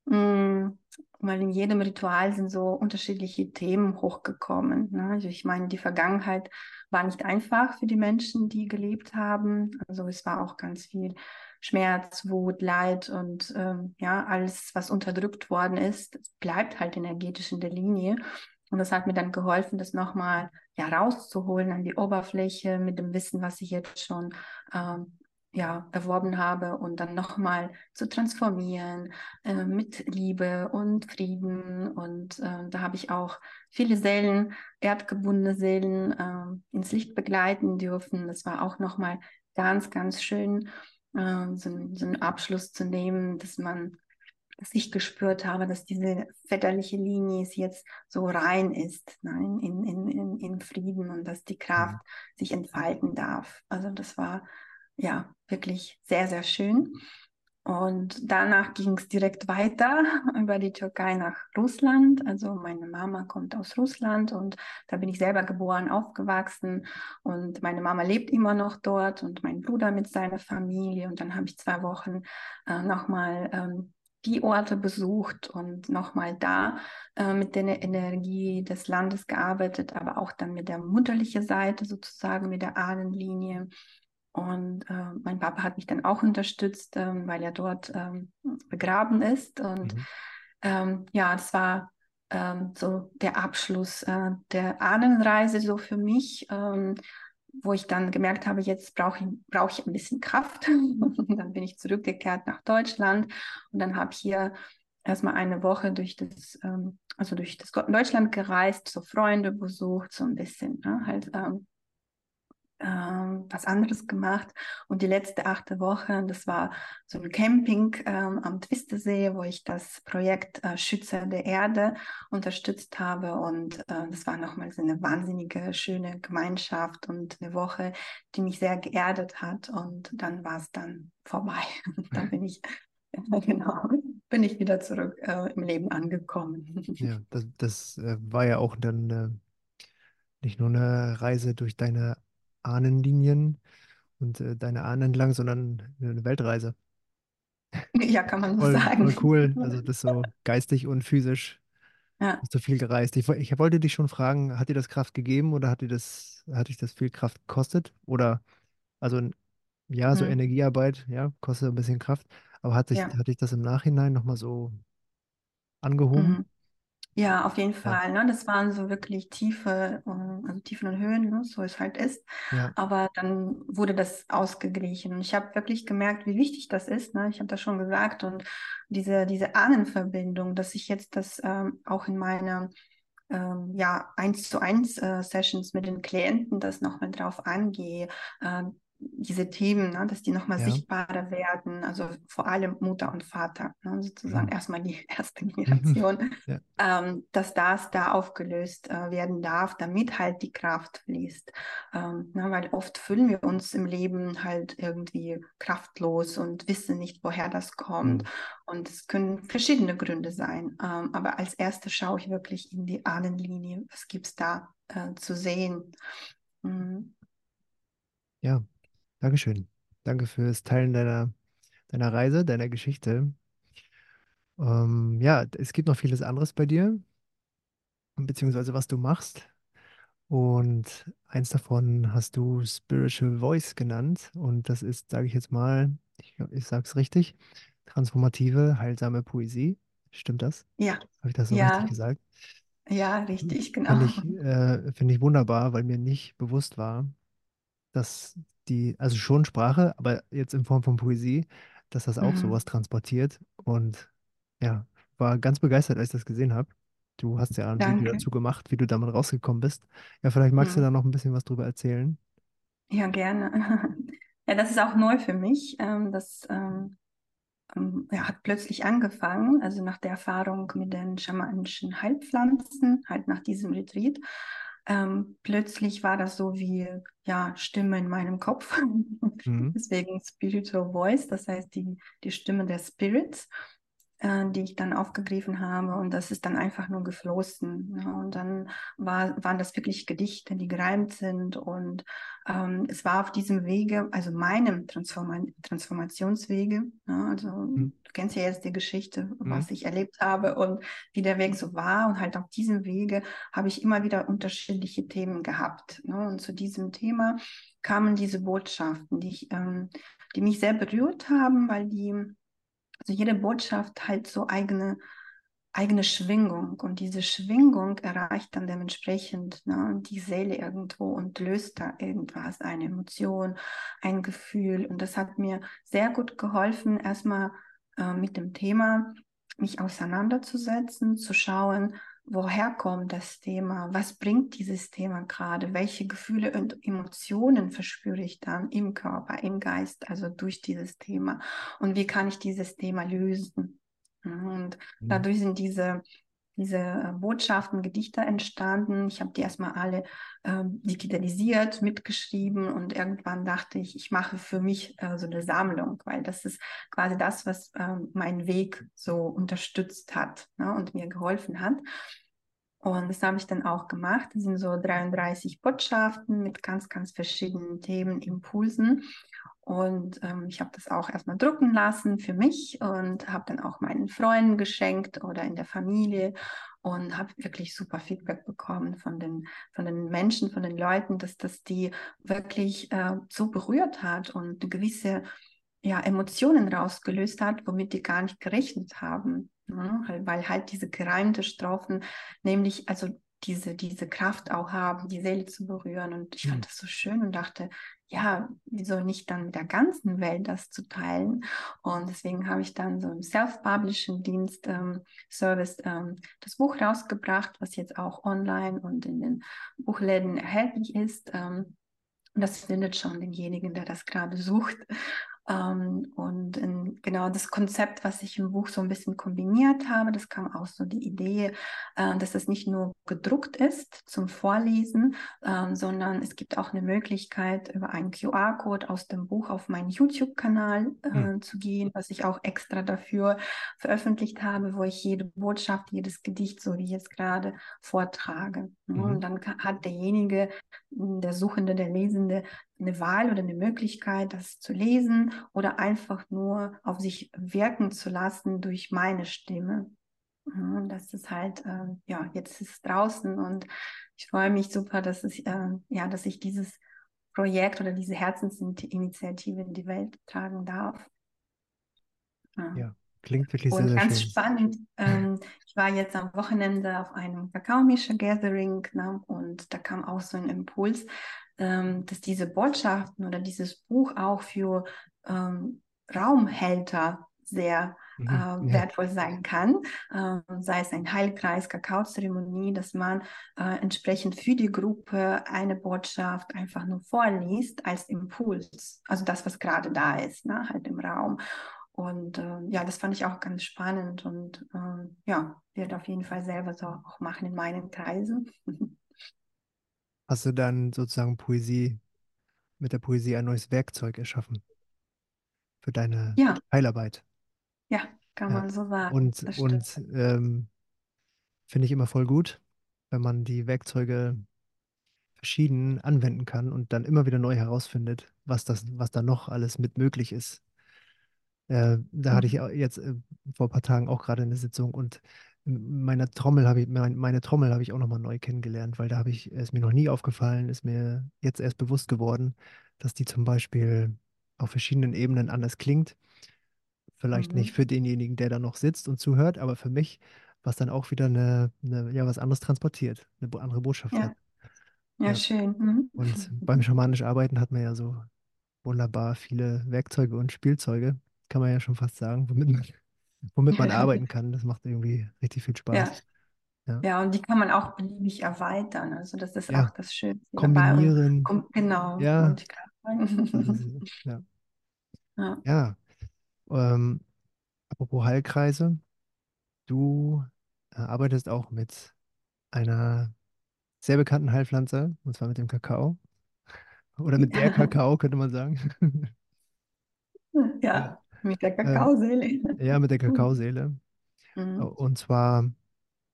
Mm, weil in jedem Ritual sind so unterschiedliche Themen hochgekommen. Ne? Also ich meine, die Vergangenheit war nicht einfach für die Menschen, die gelebt haben. Also es war auch ganz viel Schmerz, Wut, Leid und ähm, ja, alles, was unterdrückt worden ist, bleibt halt energetisch in der Linie. Und das hat mir dann geholfen, das nochmal ja, rauszuholen an die Oberfläche mit dem Wissen, was ich jetzt schon ähm, ja, erworben habe und dann nochmal zu transformieren äh, mit Liebe und Frieden. Und äh, da habe ich auch viele Seelen, erdgebundene Seelen äh, ins Licht begleiten dürfen. Das war auch nochmal ganz, ganz schön, äh, so, so einen Abschluss zu nehmen, dass man dass ich gespürt habe, dass diese väterliche Linie jetzt so rein ist, nein, in, in, in, in Frieden und dass die Kraft mhm. sich entfalten darf. Also das war ja wirklich sehr, sehr schön. Und danach ging es direkt weiter über die Türkei nach Russland. Also meine Mama kommt aus Russland und da bin ich selber geboren, aufgewachsen. Und meine Mama lebt immer noch dort und mein Bruder mit seiner Familie. Und dann habe ich zwei Wochen äh, nochmal ähm, die Orte besucht und nochmal da äh, mit der Energie des Landes gearbeitet, aber auch dann mit der mutterlichen Seite sozusagen, mit der Ahnenlinie. Und äh, mein Papa hat mich dann auch unterstützt, äh, weil er dort ähm, begraben ist. Und mhm. ähm, ja, das war ähm, so der Abschluss äh, der Ahnenreise so für mich. Ähm, wo ich dann gemerkt habe, jetzt brauche ich, brauch ich ein bisschen Kraft. und dann bin ich zurückgekehrt nach Deutschland und dann habe ich hier erstmal eine Woche durch das, ähm, also durch das Deutschland gereist, so Freunde besucht, so ein bisschen, ne? halt ähm, was anderes gemacht. Und die letzte achte Woche, das war so ein Camping ähm, am Twistesee, wo ich das Projekt äh, Schützer der Erde unterstützt habe. Und äh, das war nochmal so eine wahnsinnige, schöne Gemeinschaft und eine Woche, die mich sehr geerdet hat. Und dann war es dann vorbei. dann bin ich, genau, bin ich wieder zurück äh, im Leben angekommen. Ja, das, das äh, war ja auch dann äh, nicht nur eine Reise durch deine Ahnenlinien und äh, deine Ahnen entlang, sondern eine Weltreise. Ja, kann man so Voll, sagen. voll cool. Also das so geistig und physisch Ja, hast du viel gereist. Ich, ich wollte dich schon fragen, hat dir das Kraft gegeben oder hat dir das, hat dich das viel Kraft gekostet? Oder also ja, so mhm. Energiearbeit, ja, kostet ein bisschen Kraft, aber hat dich, Ja. hat dich das im Nachhinein nochmal so angehoben? Mhm. Ja, auf jeden Ja, Fall. Ne? Das waren so wirklich tiefe, äh, also Tiefen und Höhen, ne? so es halt ist. ja, Aber dann wurde das ausgeglichen. Und ich habe wirklich gemerkt, wie wichtig das ist. Ne? Ich habe das schon gesagt. Und diese, diese Ahnenverbindung, dass ich jetzt das ähm, auch in meine ähm, ja, eins zu eins äh, Sessions mit den Klienten das nochmal drauf angehe, äh, diese Themen, ne, dass die nochmal ja. sichtbarer werden, also vor allem Mutter und Vater, ne, sozusagen Mhm. erstmal die erste Generation, Ja, ähm, dass das da aufgelöst äh, werden darf, damit halt die Kraft fließt. Ähm, ne, weil oft fühlen wir uns im Leben halt irgendwie kraftlos und wissen nicht, woher das kommt. mhm. Und es können verschiedene Gründe sein. Ähm, aber als erstes schaue ich wirklich in die Ahnenlinie. Was gibt es da äh, zu sehen? Mhm. Ja, Dankeschön. Danke fürs Teilen deiner, deiner Reise, deiner Geschichte. Ähm, ja, es gibt noch vieles anderes bei dir, beziehungsweise was du machst. Und eins davon hast du Spiritual Voice genannt. Und das ist, sage ich jetzt mal, ich, ich sage es richtig, transformative, heilsame Poesie. Stimmt das? Ja, Habe ich das so richtig ja, gesagt? ja, richtig, Finde genau. ich, äh, finde ich wunderbar, weil mir nicht bewusst war, dass die, also schon Sprache, aber jetzt in Form von Poesie, dass das auch Mhm. sowas transportiert. Und ja, war ganz begeistert, als ich das gesehen habe. Du hast ja ein Video Danke. dazu gemacht, wie du damit rausgekommen bist. Ja, vielleicht magst du Mhm. da noch ein bisschen was drüber erzählen. Ja, gerne. Ja, das ist auch neu für mich. Ähm, das ähm, ähm, ja, hat plötzlich angefangen, also nach der Erfahrung mit den schamanischen Heilpflanzen, halt nach diesem Retreat. Ähm, plötzlich war das so wie ja, Stimme in meinem Kopf. Mhm. Deswegen Spiritual Voice, das heißt die, die Stimme der Spirits. Äh, die ich dann aufgegriffen habe. Und das ist dann einfach nur geflossen. Ne? Und dann war, waren das wirklich Gedichte, die gereimt sind. Und ähm, es war auf diesem Wege, also meinem Transforma Transformationswege, ne? also Mhm. du kennst ja jetzt die Geschichte, Mhm. was ich erlebt habe und wie der Weg so war. Und halt auf diesem Wege habe ich immer wieder unterschiedliche Themen gehabt. Ne? Und zu diesem Thema kamen diese Botschaften, die, ich, ähm, die mich sehr berührt haben, weil die also jede Botschaft hat so eigene, eigene Schwingung und diese Schwingung erreicht dann dementsprechend ne, die Seele irgendwo und löst da irgendwas, eine Emotion, ein Gefühl. Und das hat mir sehr gut geholfen, erstmal äh, mit dem Thema mich auseinanderzusetzen, zu schauen, woher kommt das Thema, was bringt dieses Thema gerade, welche Gefühle und Emotionen verspüre ich dann im Körper, im Geist, also durch dieses Thema und wie kann ich dieses Thema lösen. Und Mhm. dadurch sind diese, diese äh, Botschaften, Gedichte entstanden. Ich habe die erstmal alle ähm, digitalisiert, mitgeschrieben und irgendwann dachte ich, ich mache für mich äh, so eine Sammlung, weil das ist quasi das, was ähm, meinen Weg so unterstützt hat ne, und mir geholfen hat. Und das habe ich dann auch gemacht. Das sind so 33 Botschaften mit ganz, ganz verschiedenen Themen, Impulsen. Und ähm, ich habe das auch erstmal drucken lassen für mich und habe dann auch meinen Freunden geschenkt oder in der Familie und habe wirklich super Feedback bekommen von den, von den Menschen, von den Leuten, dass das die wirklich äh, so berührt hat und gewisse ja, Emotionen rausgelöst hat, womit die gar nicht gerechnet haben. Ne? Weil, halt diese gereimte Strophen nämlich also diese, diese Kraft auch haben, die Seele zu berühren. Und ich Mhm. fand das so schön und dachte, ja, wieso nicht dann mit der ganzen Welt das zu teilen? Und deswegen habe ich dann so im Self-Publishing-Dienst ähm, Service ähm, das Buch rausgebracht, was jetzt auch online und in den Buchläden erhältlich ist. Ähm, das findet schon denjenigen, der das gerade sucht. Ähm, und in, genau das Konzept, was ich im Buch so ein bisschen kombiniert habe, das kam auch so die Idee, äh, dass es nicht nur gedruckt ist zum Vorlesen, ähm, sondern es gibt auch eine Möglichkeit, über einen QR-Code aus dem Buch auf meinen YouTube-Kanal Mhm. äh, zu gehen, was ich auch extra dafür veröffentlicht habe, wo ich jede Botschaft, jedes Gedicht, so wie jetzt gerade, vortrage. Ne? Mhm. Und dann hat derjenige, der Suchende, der Lesende, eine Wahl oder eine Möglichkeit, das zu lesen oder einfach nur auf sich wirken zu lassen durch meine Stimme. Und das ist halt, äh, ja, jetzt ist es draußen und ich freue mich super, dass es, äh, ja, dass ich dieses Projekt oder diese Herzensinitiative in die Welt tragen darf. Ja. Ja, klingt wirklich sehr, Und sehr ganz schön. spannend, ähm, ich war jetzt am Wochenende auf einem Kakaomischer-Gathering ne, und da kam auch so ein Impuls, ähm, dass diese Botschaften oder dieses Buch auch für ähm, Raumhälter sehr äh, Mhm. Ja. wertvoll sein kann, ähm, sei es ein Heilkreis, Kakaozeremonie, dass man äh, entsprechend für die Gruppe eine Botschaft einfach nur vorliest als Impuls, also das, was gerade da ist, ne, halt im Raum. Und äh, ja, das fand ich auch ganz spannend und ähm, ja, werde auf jeden Fall selber so auch machen in meinen Kreisen. Hast du dann sozusagen Poesie, mit der Poesie ein neues Werkzeug erschaffen für deine Ja, Heilarbeit? ja, kann Ja. man so sagen. Und, und ähm, finde ich immer voll gut, wenn man die Werkzeuge verschieden anwenden kann und dann immer wieder neu herausfindet, was das, was da noch alles mit möglich ist. Äh, da hatte ich Mhm. jetzt äh, vor ein paar Tagen auch gerade eine Sitzung und meine Trommel habe ich, mein, meine Trommel habe ich auch nochmal neu kennengelernt, weil da habe ich, ist mir noch nie aufgefallen, ist mir jetzt erst bewusst geworden, dass die zum Beispiel auf verschiedenen Ebenen anders klingt. Vielleicht nicht Mhm. für denjenigen, der da noch sitzt und zuhört, aber für mich, was dann auch wieder eine, eine, ja, was anderes transportiert, eine andere Botschaft hat. Ja, Ja, Ja. schön. Mhm. Und beim schamanisch Arbeiten hat man ja so wunderbar viele Werkzeuge und Spielzeuge, kann man ja schon fast sagen, womit man, womit man arbeiten kann. Das macht irgendwie richtig viel Ja, Spaß. Ja, ja, und die kann man auch beliebig erweitern. Also das ist auch ja. das Schönste dabei. Und kombinieren. kom- genau, Ja, das sagen. ja. Ja. Ja, ähm, apropos Heilkreise, du äh, arbeitest auch mit einer sehr bekannten Heilpflanze, und zwar mit dem Kakao. Oder mit der Kakao, könnte man sagen. Ja, Ja, mit der Kakaoseele. ja, mit der Kakaoseele. Mhm. Und zwar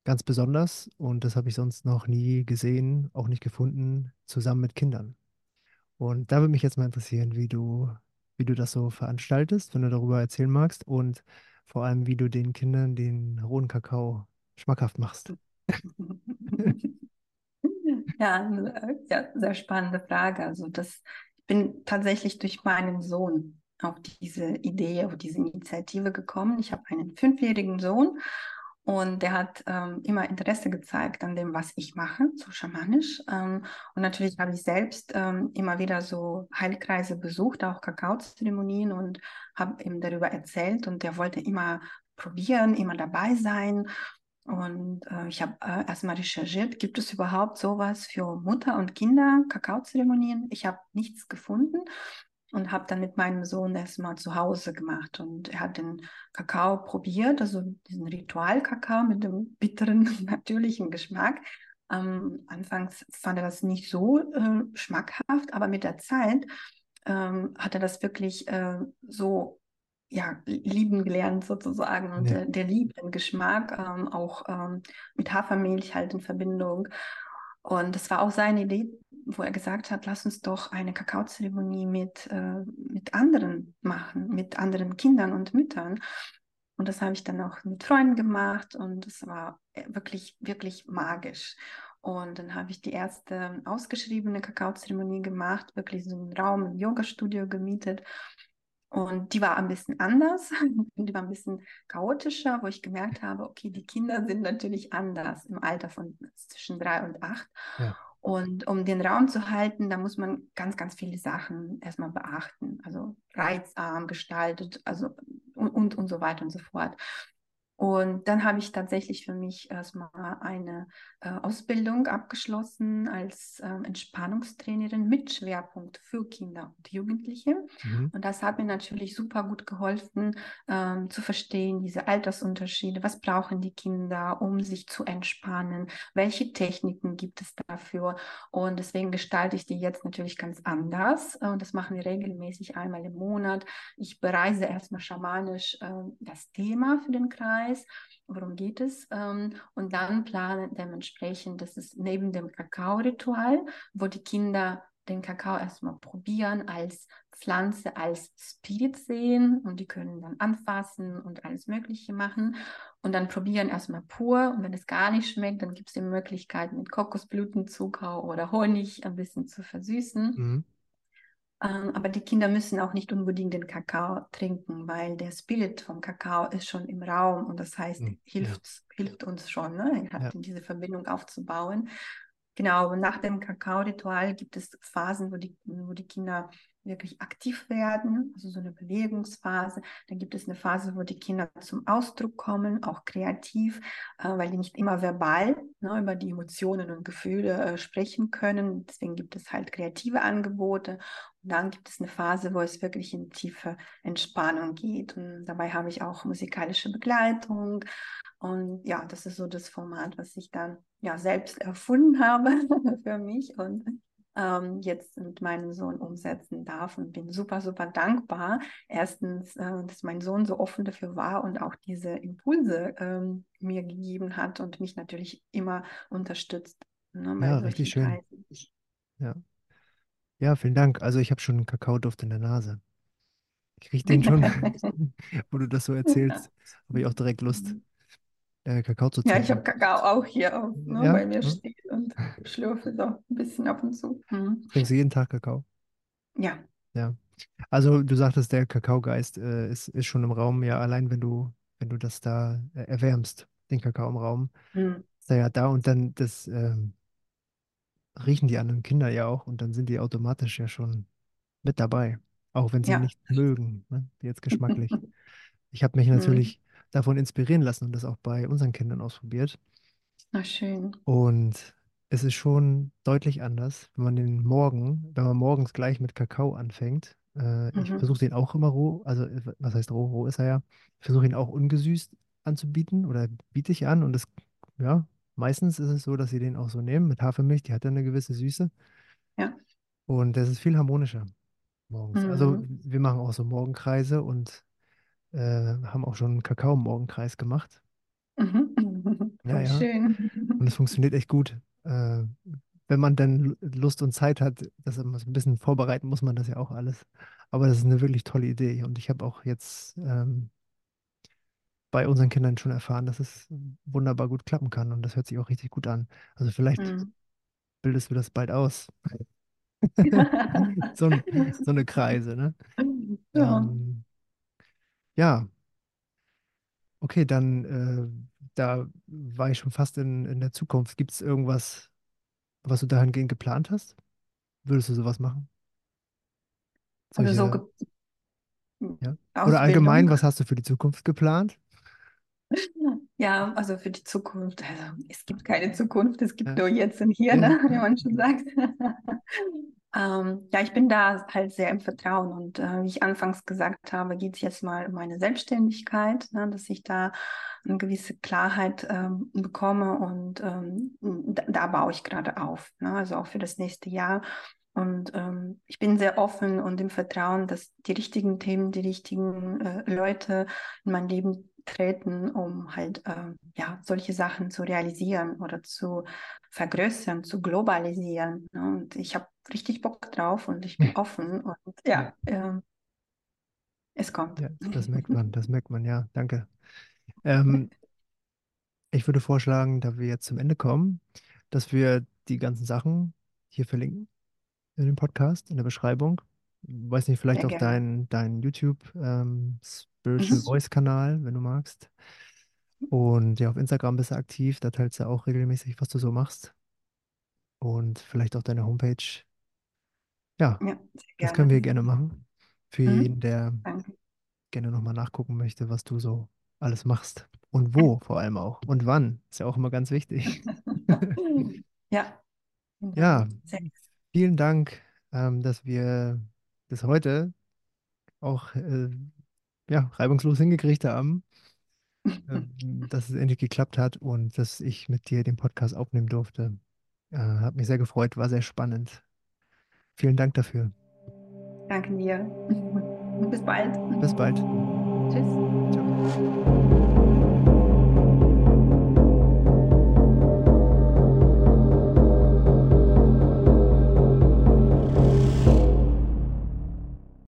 ganz besonders, und das habe ich sonst noch nie gesehen, auch nicht gefunden, zusammen mit Kindern. Und da würde mich jetzt mal interessieren, wie du, wie du das so veranstaltest, wenn du darüber erzählen magst und vor allem, wie du den Kindern den rohen Kakao schmackhaft machst. Ja, äh, ja, sehr spannende Frage. Also das, ich bin tatsächlich durch meinen Sohn auf diese Idee, auf diese Initiative gekommen. Ich habe einen fünfjährigen Sohn und der hat ähm, immer Interesse gezeigt an dem, was ich mache, so schamanisch. Ähm, und natürlich habe ich selbst ähm, immer wieder so Heilkreise besucht, auch Kakaozeremonien und habe ihm darüber erzählt und der wollte immer probieren, immer dabei sein. Und äh, ich habe äh, erstmal recherchiert, gibt es überhaupt sowas für Mutter und Kinder, Kakaozeremonien? Ich habe nichts gefunden und habe dann mit meinem Sohn erstmal zu Hause gemacht. Und er hat den Kakao probiert, also diesen Ritualkakao mit dem bitteren, natürlichen Geschmack. Ähm, anfangs fand er das nicht so äh, schmackhaft, aber mit der Zeit ähm, hat er das wirklich äh, so ja, lieben gelernt sozusagen und Ja, der, der liebt den Geschmack, ähm, auch ähm, mit Hafermilch halt in Verbindung. Und das war auch seine Idee, wo er gesagt hat, lass uns doch eine Kakaozeremonie mit, äh, mit anderen machen, mit anderen Kindern und Müttern. Und das habe ich dann auch mit Freunden gemacht und es war äh, wirklich, wirklich magisch. Und dann habe ich die erste ausgeschriebene Kakaozeremonie gemacht, wirklich so einen Raum im Yoga-Studio gemietet. Und die war ein bisschen anders, die war ein bisschen chaotischer, wo ich gemerkt habe, okay, die Kinder sind natürlich anders im Alter von zwischen drei und acht. ja, Und um den Raum zu halten, da muss man ganz, ganz viele Sachen erstmal beachten. Also reizarm gestaltet, also und, und, und so weiter und so fort. Und dann habe ich tatsächlich für mich erstmal eine äh, Ausbildung abgeschlossen als ähm, Entspannungstrainerin mit Schwerpunkt für Kinder und Jugendliche. mhm. Und das hat mir natürlich super gut geholfen, ähm, zu verstehen, diese Altersunterschiede. Was brauchen die Kinder, um sich zu entspannen? Welche Techniken gibt es dafür? Und deswegen gestalte ich die jetzt natürlich ganz anders. Und das machen wir regelmäßig einmal im Monat. Ich bereise erstmal schamanisch äh, das Thema für den Kreis. Worum geht es? Ähm, und dann planen dementsprechend, das ist neben dem Kakao-Ritual, wo die Kinder den Kakao erstmal probieren, als Pflanze, als Spirit sehen und die können dann anfassen und alles Mögliche machen und dann probieren erstmal pur und wenn es gar nicht schmeckt, dann gibt es die Möglichkeit mit Kokosblütenzucker oder Honig ein bisschen zu versüßen. Mhm. Ähm, aber die Kinder müssen auch nicht unbedingt den Kakao trinken, weil der Spirit vom Kakao ist schon im Raum und das heißt, Mhm. hilft, hilft uns schon, ne? Ja, diese Verbindung aufzubauen. Genau, nach dem Kakao-Ritual gibt es Phasen, wo die, wo die Kinder wirklich aktiv werden, also so eine Bewegungsphase. Dann gibt es eine Phase, wo die Kinder zum Ausdruck kommen, auch kreativ, äh, weil die nicht immer verbal ne, über die Emotionen und Gefühle äh, sprechen können. Deswegen gibt es halt kreative Angebote. Und dann gibt es eine Phase, wo es wirklich in tiefe Entspannung geht. Und dabei habe ich auch musikalische Begleitung. Und ja, das ist so das Format, was ich dann ja selbst erfunden habe für mich und ähm, jetzt mit meinem Sohn umsetzen darf und bin super, super dankbar. Erstens, äh, dass mein Sohn so offen dafür war und auch diese Impulse ähm, mir gegeben hat und mich natürlich immer unterstützt ne, ja, richtig schön. Ja, ja, vielen Dank. Also ich habe schon einen Kakaoduft in der Nase. Ich rieche den schon, wo du das so erzählst, habe ich auch direkt Lust, äh, Kakao zu Ja, ich habe. Kakao auch hier auf, ne, Ja, bei mir hm? stehen und schlürfe so ein bisschen ab und zu. Mhm. Trinkst du jeden Tag Kakao? Ja. Ja. Also du sagtest, der Kakaogeist äh, ist, ist schon im Raum, ja, allein wenn du, wenn du das da äh, erwärmst, den Kakao im Raum, Mhm. ist er ja da und dann das, ähm, riechen die anderen Kinder ja auch und dann sind die automatisch ja schon mit dabei, auch wenn sie Ja. nicht mögen, ne? Jetzt geschmacklich. Ich habe mich Mhm. natürlich davon inspirieren lassen und das auch bei unseren Kindern ausprobiert. Na schön. Und es ist schon deutlich anders, wenn man den Morgen, wenn man morgens gleich mit Kakao anfängt. Äh, ich Mhm. versuche den auch immer roh, also äh, was heißt roh? Roh ist er ja. Ich versuche ihn auch ungesüßt anzubieten oder biete ich an und das, ja, meistens ist es so, dass sie den auch so nehmen mit Hafermilch, die hat ja eine gewisse Süße Ja. und das ist viel harmonischer morgens. Also Mhm. wir machen auch so Morgenkreise und äh, haben auch schon einen Kakao-Morgenkreis gemacht. Mhm. Ja, schön. Und es funktioniert echt gut. Äh, wenn man dann Lu- Lust und Zeit hat, das ein bisschen vorbereiten muss man das ja auch alles. Aber das ist eine wirklich tolle Idee. Und ich habe auch jetzt ähm, bei unseren Kindern schon erfahren, dass es wunderbar gut klappen kann. Und das hört sich auch richtig gut an. Also vielleicht Mhm. bildest du das bald aus. So, so eine Kreise, ne? Ja. Ähm, ja, okay, dann äh, da war ich schon fast in, in der Zukunft. Gibt es irgendwas, was du dahingehend geplant hast? Würdest du sowas machen? Also so Solche Ge Ja. Oder allgemein, Ausbildung. was hast du für die Zukunft geplant? Ja, also für die Zukunft. Also es gibt keine Zukunft, es gibt Ja, nur jetzt und hier, ne, wie man schon sagt. Ähm, ja, ich bin da halt sehr im Vertrauen und äh, wie ich anfangs gesagt habe, geht es jetzt mal um meine Selbstständigkeit, ne, dass ich da eine gewisse Klarheit ähm, bekomme und ähm, da, da baue ich gerade auf, ne, also auch für das nächste Jahr. Und ähm, ich bin sehr offen und im Vertrauen, dass die richtigen Themen, die richtigen äh, Leute in mein Leben treten, um halt äh, ja, solche Sachen zu realisieren oder zu vergrößern, zu globalisieren. Ne? Und ich habe richtig Bock drauf und ich bin offen und ja, ähm, es kommt. ja, das merkt man, das merkt man, ja, danke. Ähm, ich würde vorschlagen, da wir jetzt zum Ende kommen, dass wir die ganzen Sachen hier verlinken in dem Podcast, in der Beschreibung. Weiß nicht, vielleicht Sehr auch gerne. deinen dein YouTube ähm, Spiritual Mhm. Voice Kanal, wenn du magst. Und ja, auf Instagram bist du aktiv, da teilst du auch regelmäßig, was du so machst. Und vielleicht auch deine Homepage. Ja, Ja, das können wir gerne machen. Für jeden, Mhm. der Danke. gerne nochmal nachgucken möchte, was du so alles machst. Und wo vor allem auch. Und wann. Ist ja auch immer ganz wichtig. Ja, genau. Ja, vielen Dank, ähm, dass wir das heute auch äh, ja, reibungslos hingekriegt haben, ähm, dass es endlich geklappt hat und dass ich mit dir den Podcast aufnehmen durfte. Äh, hat mich sehr gefreut, war sehr spannend. Vielen Dank dafür. Danke dir. Bis bald. Bis bald. Tschüss. Ciao.